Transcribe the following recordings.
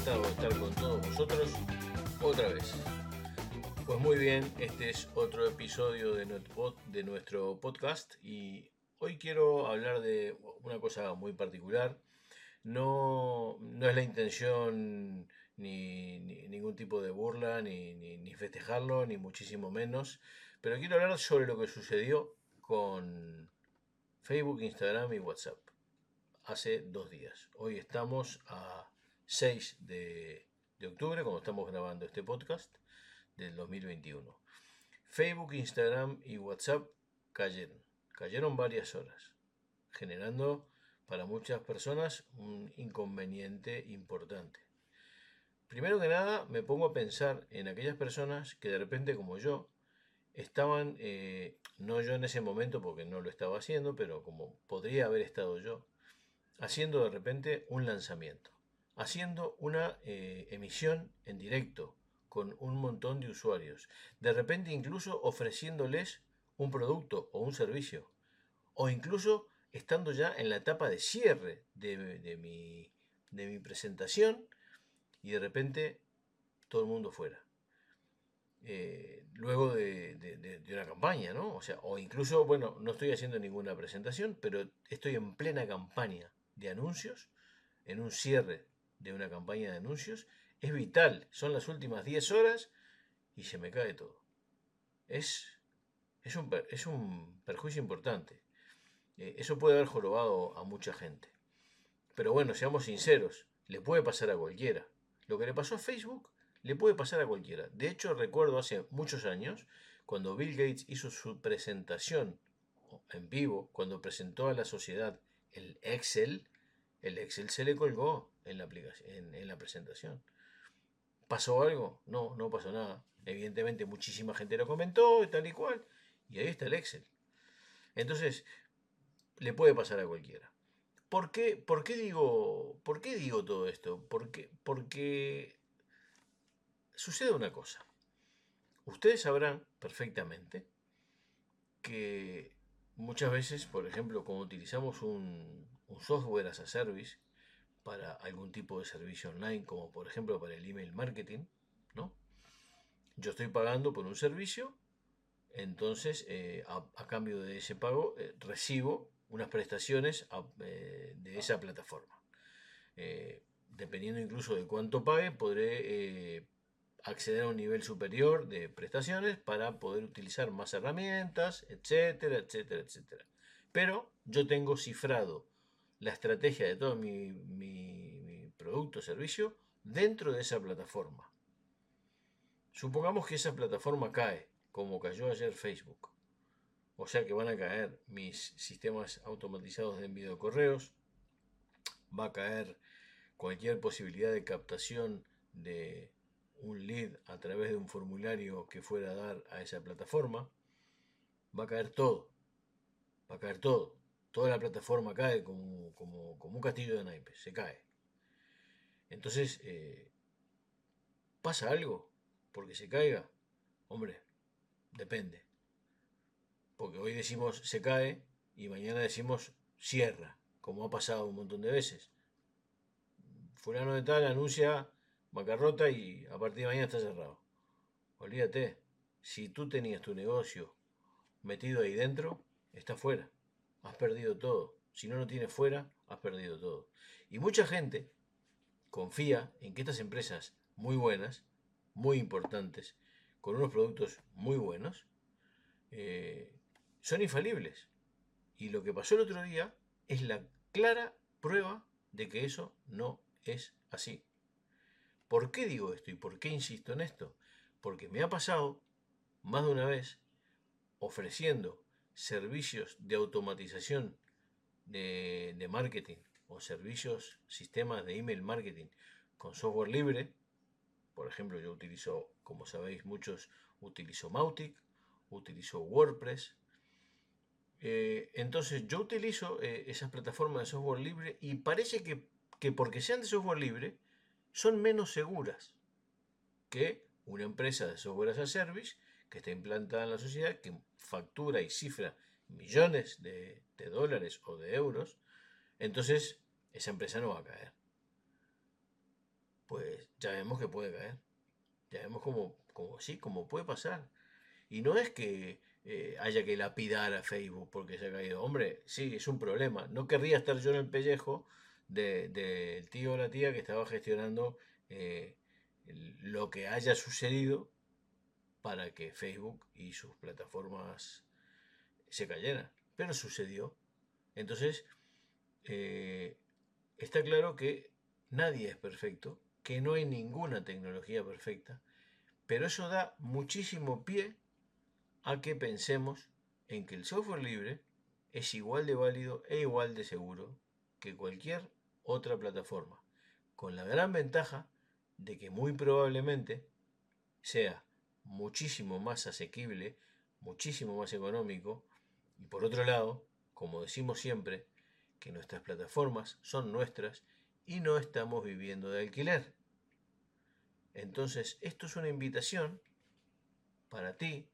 estar con todos vosotros otra vez. Pues muy bien, este es otro episodio de nuestro podcast y hoy quiero hablar de una cosa muy particular. No, no es la intención ni, ningún tipo de burla, ni, ni festejarlo, ni muchísimo menos, pero quiero hablar sobre lo que sucedió con Facebook, Instagram y WhatsApp hace dos días. Hoy estamos a 6 de, octubre, cuando estamos grabando este podcast del 2021. Facebook, Instagram y WhatsApp cayeron. Cayeron varias horas, generando para muchas personas un inconveniente importante. Primero que nada, me pongo a pensar en aquellas personas que de repente, como yo, estaban, eh, no yo en ese momento porque no lo estaba haciendo, pero como podría haber estado yo, haciendo de repente un lanzamiento, haciendo una eh, emisión en directo con un montón de usuarios, de repente incluso ofreciéndoles un producto o un servicio, o incluso estando ya en la etapa de cierre de, mi, de mi presentación y de repente todo el mundo fuera. Eh, luego de, una campaña, ¿no? O sea, o incluso, bueno, no estoy haciendo ninguna presentación, pero estoy en plena campaña de anuncios, en un cierre de una campaña de anuncios, es vital. Son las últimas 10 horas y se me cae todo. Es, es, un, es un perjuicio importante. Eh, eso puede haber jorobado a mucha gente. Pero bueno, seamos sinceros, le puede pasar a cualquiera. Lo que le pasó a Facebook le puede pasar a cualquiera. De hecho, recuerdo hace muchos años, cuando Bill Gates hizo su presentación en vivo, cuando presentó a la sociedad el Excel, el Excel se le colgó en la, aplicación, en, la presentación. ¿Pasó algo? No, no pasó nada. Evidentemente muchísima gente lo comentó y tal y cual. Y ahí está el Excel. Entonces, le puede pasar a cualquiera. ¿Por qué, por qué, digo, por qué digo todo esto? Porque, porque sucede una cosa. Ustedes sabrán perfectamente que muchas veces, por ejemplo, cuando utilizamos un, software as a service para algún tipo de servicio online, como por ejemplo para el email marketing, ¿no? Yo estoy pagando por un servicio, entonces eh, a, cambio de ese pago eh, recibo unas prestaciones eh, de esa plataforma. dependiendo incluso de cuánto pague, podré acceder a un nivel superior de prestaciones para poder utilizar más herramientas, etcétera, etcétera, etcétera. Pero yo tengo cifrado la estrategia de todo mi, producto o servicio dentro de esa plataforma. Supongamos que esa plataforma cae, como cayó ayer Facebook. O sea que van a caer mis sistemas automatizados de envío de correos, va a caer cualquier posibilidad de captación de un lead a través de un formulario que fuera a dar a esa plataforma, va a caer todo. Va a caer todo. Toda la plataforma cae como, un castillo de naipes, se cae. Entonces, eh, ¿pasa algo porque se caiga? Hombre, depende. Porque hoy decimos se cae y mañana decimos cierra, como ha pasado un montón de veces. Fulano de tal anuncia bancarrota y a partir de mañana está cerrado. Olvídate, si tú tenías tu negocio metido ahí dentro, está fuera. Has perdido todo. Si no lo tienes fuera, has perdido todo. Y mucha gente confía en que estas empresas muy buenas, muy importantes, con unos productos muy buenos, eh, son infalibles. Y lo que pasó el otro día es la clara prueba de que eso no es así. ¿Por qué digo esto y por qué insisto en esto? Porque me ha pasado más de una vez ofreciendo servicios de automatización de, marketing o servicios, sistemas de email marketing con software libre. Por ejemplo, yo utilizo, como sabéis muchos, utilizo Mautic, utilizo WordPress. Eh, entonces yo utilizo eh, esas plataformas de software libre y parece que, que porque sean de software libre, son menos seguras que una empresa de software as a service que está implantada en la sociedad, que factura y cifra millones de, dólares o de euros. Entonces, esa empresa no va a caer. Pues ya vemos que puede caer. Ya vemos como, como sí, como puede pasar. Y no es que eh, haya que lapidar a Facebook porque se ha caído. Hombre, sí, es un problema. No querría estar yo en el pellejo del tío o la tía que estaba gestionando eh, lo que haya sucedido para que Facebook y sus plataformas se cayeran. Pero sucedió. Entonces, eh, está claro que nadie es perfecto, que no hay ninguna tecnología perfecta, pero eso da muchísimo pie a que pensemos en que el software libre es igual de válido e igual de seguro que cualquier otra plataforma, con la gran ventaja de que muy probablemente sea muchísimo más asequible, muchísimo más económico y por otro lado, como decimos siempre, que nuestras plataformas son nuestras y no estamos viviendo de alquiler. Entonces, esto es una invitación para ti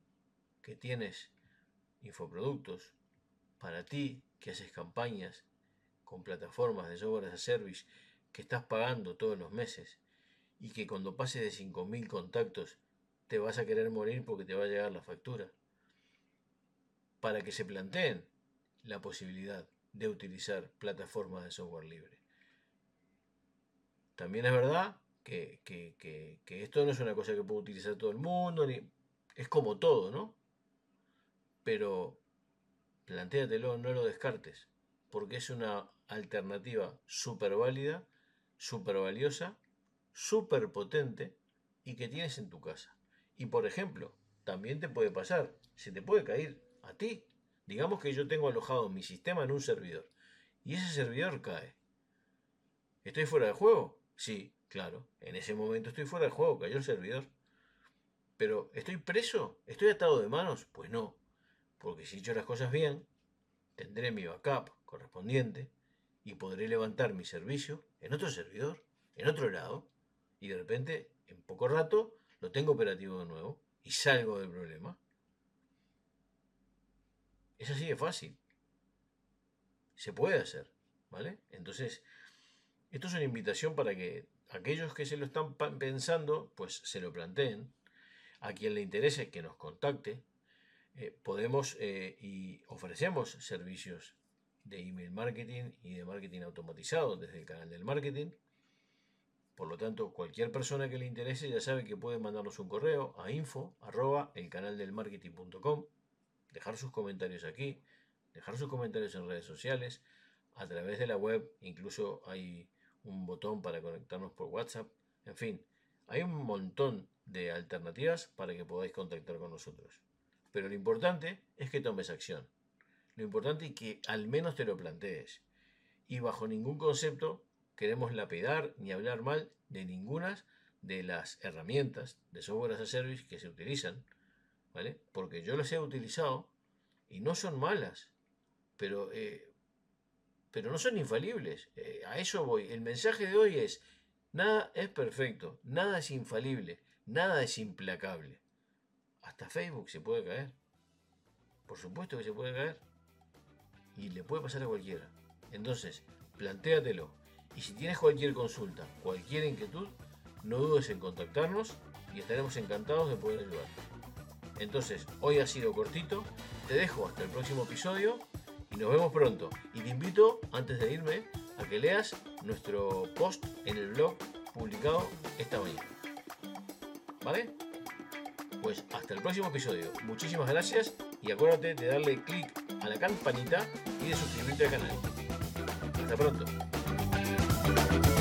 que tienes infoproductos, para ti que haces campañas con plataformas de software as a service que estás pagando todos los meses y que cuando pases de 5.000 contactos te vas a querer morir porque te va a llegar la factura. Para que se planteen la posibilidad de utilizar plataformas de software libre. También es verdad que, que, esto no es una cosa que puede utilizar todo el mundo, ni, es como todo, ¿no? pero plantéatelo, no lo descartes, porque es una alternativa súper válida, súper valiosa, súper potente y que tienes en tu casa. Y por ejemplo, también te puede pasar, se te puede caer a ti. Digamos que yo tengo alojado mi sistema en un servidor y ese servidor cae. ¿Estoy fuera de juego? Sí, claro. En ese momento estoy fuera de juego, cayó el servidor. Pero ¿estoy preso? ¿Estoy atado de manos? Pues no porque si he hecho las cosas bien, tendré mi backup correspondiente y podré levantar mi servicio en otro servidor, en otro lado, y de repente, en poco rato, lo tengo operativo de nuevo y salgo del problema. Es así de fácil. Se puede hacer, ¿vale? Entonces, esto es una invitación para que aquellos que se lo están pensando, pues se lo planteen. A quien le interese que nos contacte, eh, podemos eh, y ofrecemos servicios de email marketing y de marketing automatizado desde el canal del marketing. Por lo tanto, cualquier persona que le interese ya sabe que puede mandarnos un correo a info arroba el dejar sus comentarios aquí, dejar sus comentarios en redes sociales, a través de la web, incluso hay un botón para conectarnos por WhatsApp, en fin, hay un montón de alternativas para que podáis contactar con nosotros. Pero lo importante es que tomes acción. Lo importante es que al menos te lo plantees. Y bajo ningún concepto queremos lapidar ni hablar mal de ninguna de las herramientas de software as a service que se utilizan, ¿vale? Porque yo las he utilizado y no son malas, pero, eh, pero no son infalibles. Eh, a eso voy. El mensaje de hoy es, nada es perfecto, nada es infalible, nada es implacable. Hasta Facebook se puede caer. Por supuesto que se puede caer. Y le puede pasar a cualquiera. Entonces, plantéatelo. Y si tienes cualquier consulta, cualquier inquietud, no dudes en contactarnos y estaremos encantados de poder ayudarte. Entonces, hoy ha sido cortito. Te dejo hasta el próximo episodio y nos vemos pronto. Y te invito, antes de irme, a que leas nuestro post en el blog publicado esta mañana. ¿Vale? Pues hasta el próximo episodio. Muchísimas gracias y acuérdate de darle clic a la campanita y de suscribirte al canal. Hasta pronto. Thank you.